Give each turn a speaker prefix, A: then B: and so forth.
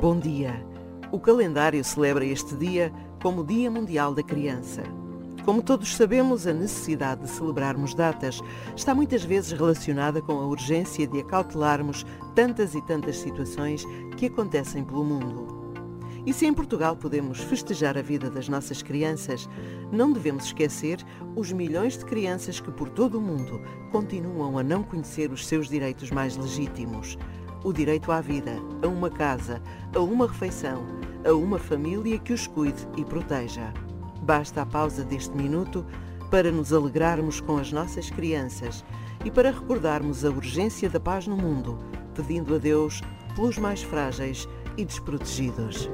A: Bom dia! O calendário celebra este dia como Dia Mundial da Criança. Como todos sabemos, a necessidade de celebrarmos datas está muitas vezes relacionada com a urgência de acautelarmos tantas e tantas situações que acontecem pelo mundo. E se em Portugal podemos festejar a vida das nossas crianças, não devemos esquecer os milhões de crianças que por todo o mundo continuam a não conhecer os seus direitos mais legítimos. O direito à vida, a uma casa, a uma refeição, a uma família que os cuide e proteja. Basta a pausa deste minuto para nos alegrarmos com as nossas crianças e para recordarmos a urgência da paz no mundo, pedindo a Deus pelos mais frágeis e desprotegidos.